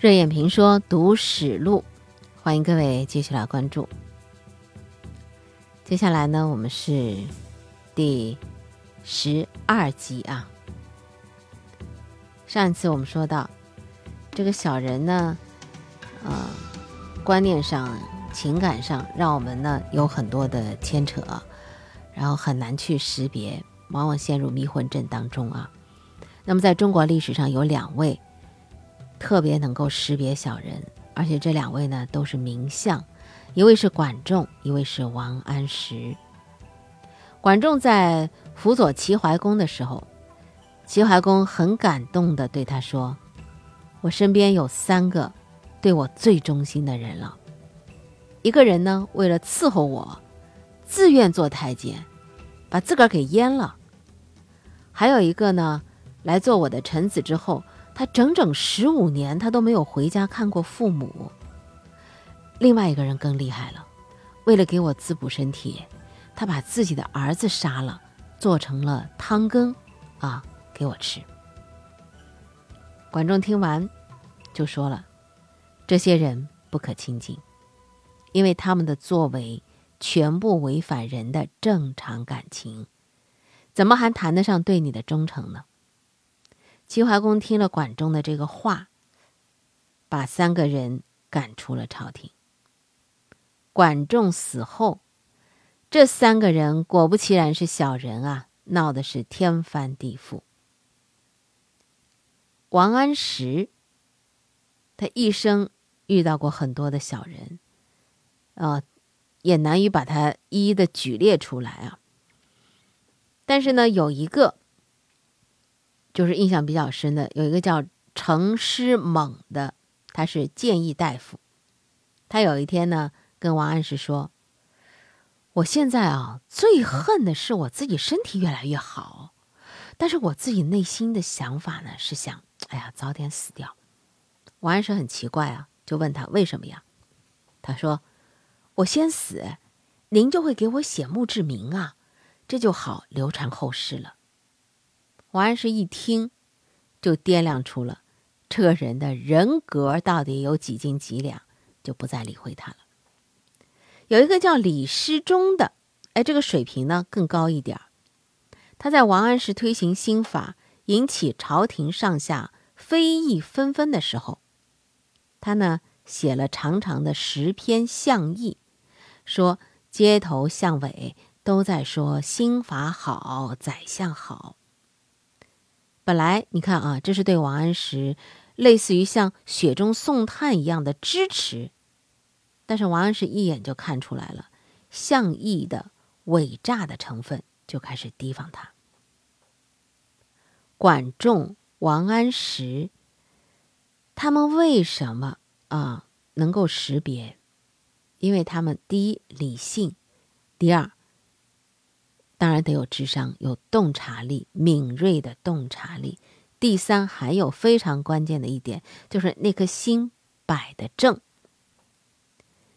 热眼评说读史录，欢迎各位继续来关注。接下来呢，我们是第十二集啊。上一次我们说到，这个小人呢，呃，观念上、情感上，让我们呢有很多的牵扯，然后很难去识别，往往陷入迷魂阵当中啊。那么，在中国历史上有两位。特别能够识别小人，而且这两位呢都是名相，一位是管仲，一位是王安石。管仲在辅佐齐桓公的时候，齐桓公很感动的对他说：“我身边有三个对我最忠心的人了，一个人呢为了伺候我，自愿做太监，把自个儿给阉了；还有一个呢来做我的臣子之后。”他整整十五年，他都没有回家看过父母。另外一个人更厉害了，为了给我滋补身体，他把自己的儿子杀了，做成了汤羹，啊，给我吃。管仲听完，就说了：“这些人不可亲近，因为他们的作为全部违反人的正常感情，怎么还谈得上对你的忠诚呢？”齐桓公听了管仲的这个话，把三个人赶出了朝廷。管仲死后，这三个人果不其然是小人啊，闹的是天翻地覆。王安石，他一生遇到过很多的小人，啊，也难于把他一一的举列出来啊。但是呢，有一个。就是印象比较深的，有一个叫程师猛的，他是建议大夫。他有一天呢，跟王安石说：“我现在啊，最恨的是我自己身体越来越好，但是我自己内心的想法呢，是想，哎呀，早点死掉。”王安石很奇怪啊，就问他为什么呀？他说：“我先死，您就会给我写墓志铭啊，这就好流传后世了。”王安石一听，就掂量出了这个人的人格到底有几斤几两，就不再理会他了。有一个叫李师忠的，哎，这个水平呢更高一点他在王安石推行新法，引起朝廷上下非议纷纷的时候，他呢写了长长的十篇相议，说街头巷尾都在说新法好，宰相好。本来你看啊，这是对王安石类似于像雪中送炭一样的支持，但是王安石一眼就看出来了项义的伪诈的成分，就开始提防他。管仲、王安石，他们为什么啊能够识别？因为他们第一理性，第二。当然得有智商，有洞察力，敏锐的洞察力。第三，还有非常关键的一点，就是那颗心摆的正。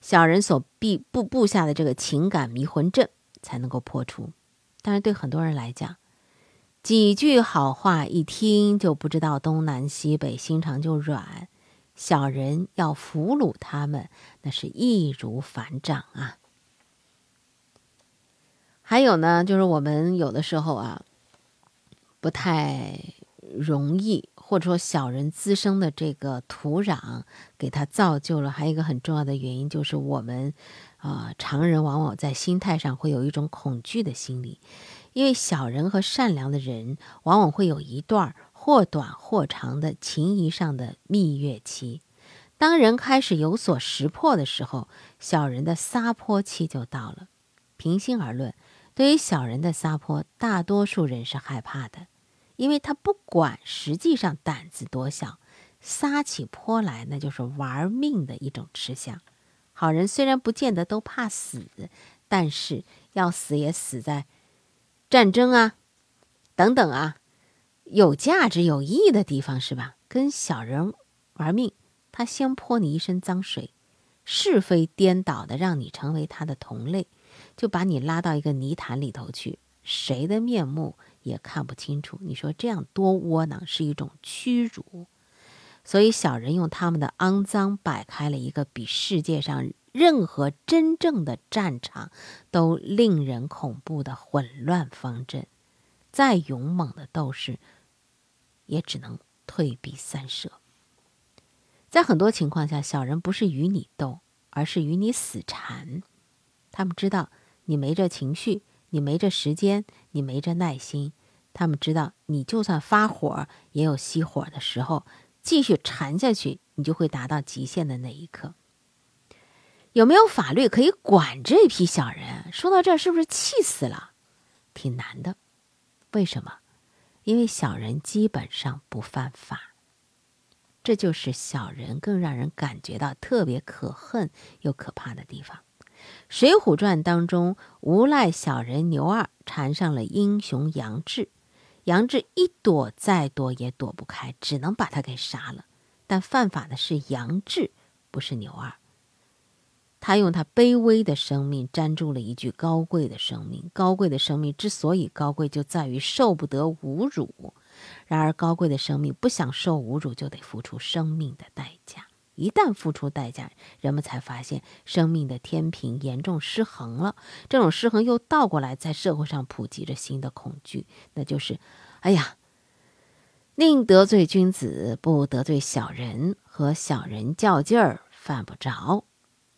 小人所必布布下的这个情感迷魂阵才能够破除。但是对很多人来讲，几句好话一听就不知道东南西北，心肠就软。小人要俘虏他们，那是易如反掌啊。还有呢，就是我们有的时候啊，不太容易，或者说小人滋生的这个土壤，给他造就了。还有一个很重要的原因，就是我们啊，常人往往在心态上会有一种恐惧的心理，因为小人和善良的人往往会有一段或短或长的情谊上的蜜月期。当人开始有所识破的时候，小人的撒泼期就到了。平心而论。对于小人的撒泼，大多数人是害怕的，因为他不管实际上胆子多小，撒起泼来那就是玩命的一种吃相。好人虽然不见得都怕死，但是要死也死在战争啊、等等啊，有价值有意义的地方是吧？跟小人玩命，他先泼你一身脏水，是非颠倒的让你成为他的同类。就把你拉到一个泥潭里头去，谁的面目也看不清楚。你说这样多窝囊，是一种屈辱。所以小人用他们的肮脏摆开了一个比世界上任何真正的战场都令人恐怖的混乱方阵。再勇猛的斗士，也只能退避三舍。在很多情况下，小人不是与你斗，而是与你死缠。他们知道你没这情绪，你没这时间，你没这耐心。他们知道你就算发火，也有熄火的时候。继续缠下去，你就会达到极限的那一刻。有没有法律可以管这批小人？说到这儿，是不是气死了？挺难的。为什么？因为小人基本上不犯法。这就是小人更让人感觉到特别可恨又可怕的地方。《水浒传》当中，无赖小人牛二缠上了英雄杨志。杨志一躲再躲也躲不开，只能把他给杀了。但犯法的是杨志，不是牛二。他用他卑微的生命粘住了一具高贵的生命。高贵的生命之所以高贵，就在于受不得侮辱。然而，高贵的生命不想受侮辱，就得付出生命的代价。一旦付出代价，人们才发现生命的天平严重失衡了。这种失衡又倒过来在社会上普及着新的恐惧，那就是：哎呀，宁得罪君子，不得罪小人。和小人较劲儿，犯不着。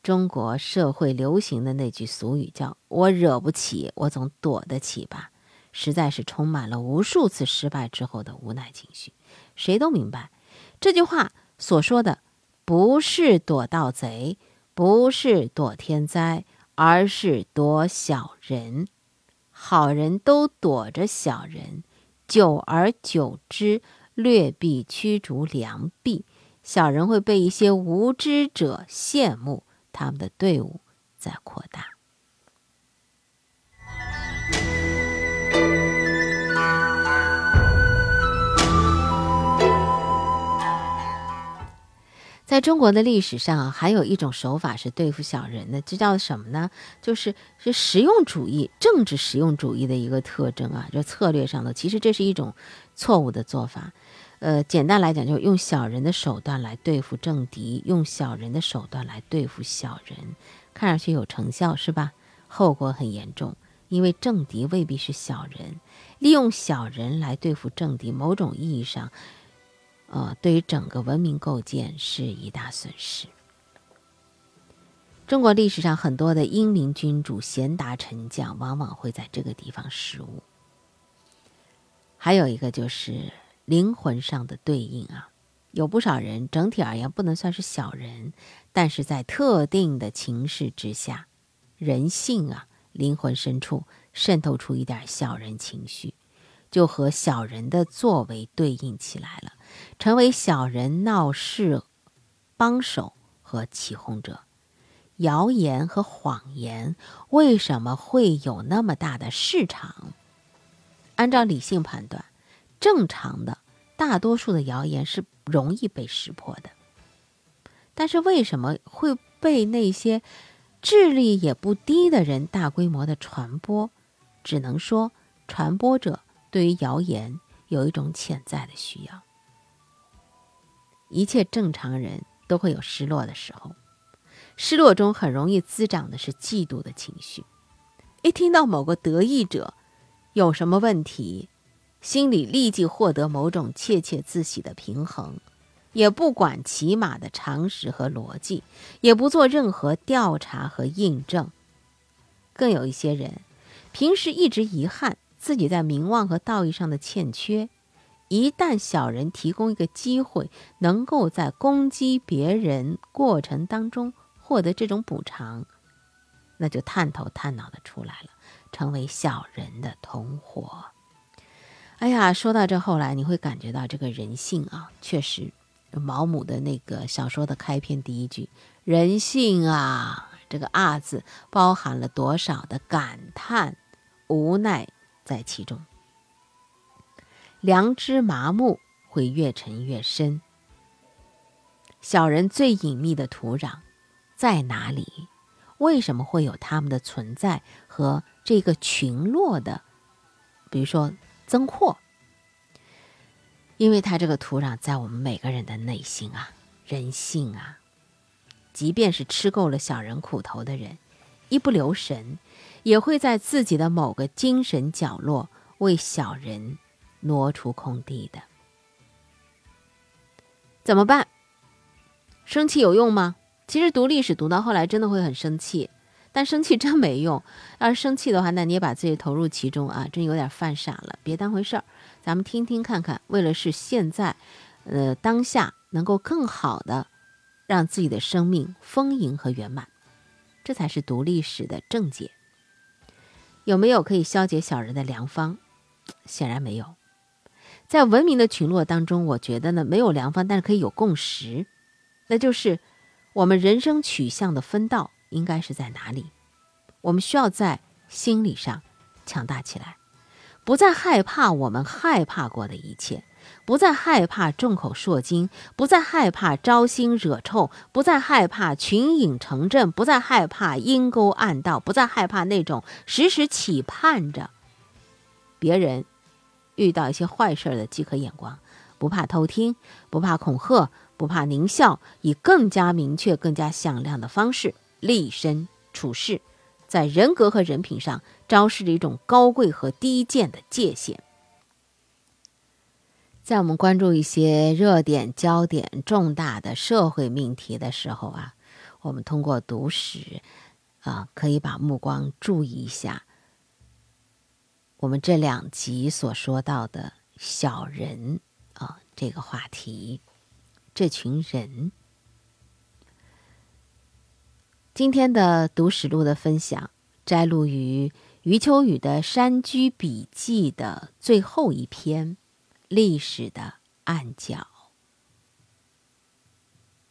中国社会流行的那句俗语叫“我惹不起，我总躲得起吧”，实在是充满了无数次失败之后的无奈情绪。谁都明白，这句话所说的。不是躲盗贼，不是躲天灾，而是躲小人。好人都躲着小人，久而久之，劣币驱逐良币，小人会被一些无知者羡慕，他们的队伍在扩大。在中国的历史上，还有一种手法是对付小人的，这叫什么呢？就是是实用主义、政治实用主义的一个特征啊，就策略上的。其实这是一种错误的做法。呃，简单来讲，就用小人的手段来对付政敌，用小人的手段来对付小人，看上去有成效，是吧？后果很严重，因为政敌未必是小人，利用小人来对付政敌，某种意义上。呃，对于整个文明构建是一大损失。中国历史上很多的英明君主、贤达臣将，往往会在这个地方失误。还有一个就是灵魂上的对应啊，有不少人整体而言不能算是小人，但是在特定的情势之下，人性啊，灵魂深处渗透出一点小人情绪。就和小人的作为对应起来了，成为小人闹事帮手和起哄者。谣言和谎言为什么会有那么大的市场？按照理性判断，正常的大多数的谣言是容易被识破的。但是为什么会被那些智力也不低的人大规模的传播？只能说传播者。对于谣言有一种潜在的需要。一切正常人都会有失落的时候，失落中很容易滋长的是嫉妒的情绪。一听到某个得意者有什么问题，心里立即获得某种窃窃自喜的平衡，也不管起码的常识和逻辑，也不做任何调查和印证。更有一些人，平时一直遗憾。自己在名望和道义上的欠缺，一旦小人提供一个机会，能够在攻击别人过程当中获得这种补偿，那就探头探脑的出来了，成为小人的同伙。哎呀，说到这后来，你会感觉到这个人性啊，确实，毛姆的那个小说的开篇第一句“人性啊”，这个“啊”字包含了多少的感叹、无奈。在其中，良知麻木会越沉越深。小人最隐秘的土壤在哪里？为什么会有他们的存在和这个群落的，比如说增扩？因为它这个土壤在我们每个人的内心啊，人性啊，即便是吃够了小人苦头的人，一不留神，也会在自己的某个精神角落为小人挪出空地的。怎么办？生气有用吗？其实读历史读到后来，真的会很生气。但生气真没用，要是生气的话，那你也把自己投入其中啊，真有点犯傻了，别当回事儿。咱们听听看看，为了是现在，呃，当下能够更好的让自己的生命丰盈和圆满，这才是读历史的正解。有没有可以消解小人的良方？显然没有。在文明的群落当中，我觉得呢，没有良方，但是可以有共识，那就是我们人生取向的分道。应该是在哪里？我们需要在心理上强大起来，不再害怕我们害怕过的一切，不再害怕众口铄金，不再害怕招腥惹臭，不再害怕群影成阵，不再害怕阴沟暗道，不再害怕那种时时期盼着别人遇到一些坏事的饥渴眼光，不怕偷听，不怕恐吓，不怕狞笑，以更加明确、更加响亮的方式。立身处世，在人格和人品上昭示着一种高贵和低贱的界限。在我们关注一些热点、焦点、重大的社会命题的时候啊，我们通过读史啊，可以把目光注意一下我们这两集所说到的小人啊这个话题，这群人。今天的读史录的分享摘录于余秋雨的《山居笔记》的最后一篇《历史的暗角》。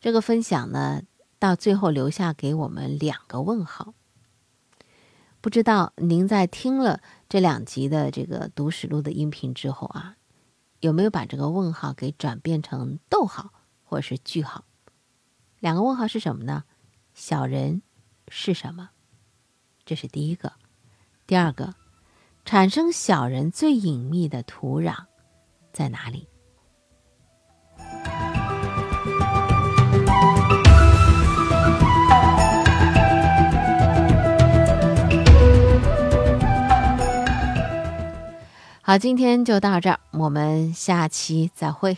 这个分享呢，到最后留下给我们两个问号。不知道您在听了这两集的这个读史录的音频之后啊，有没有把这个问号给转变成逗号或是句号？两个问号是什么呢？小人是什么？这是第一个。第二个，产生小人最隐秘的土壤在哪里？好，今天就到这儿，我们下期再会。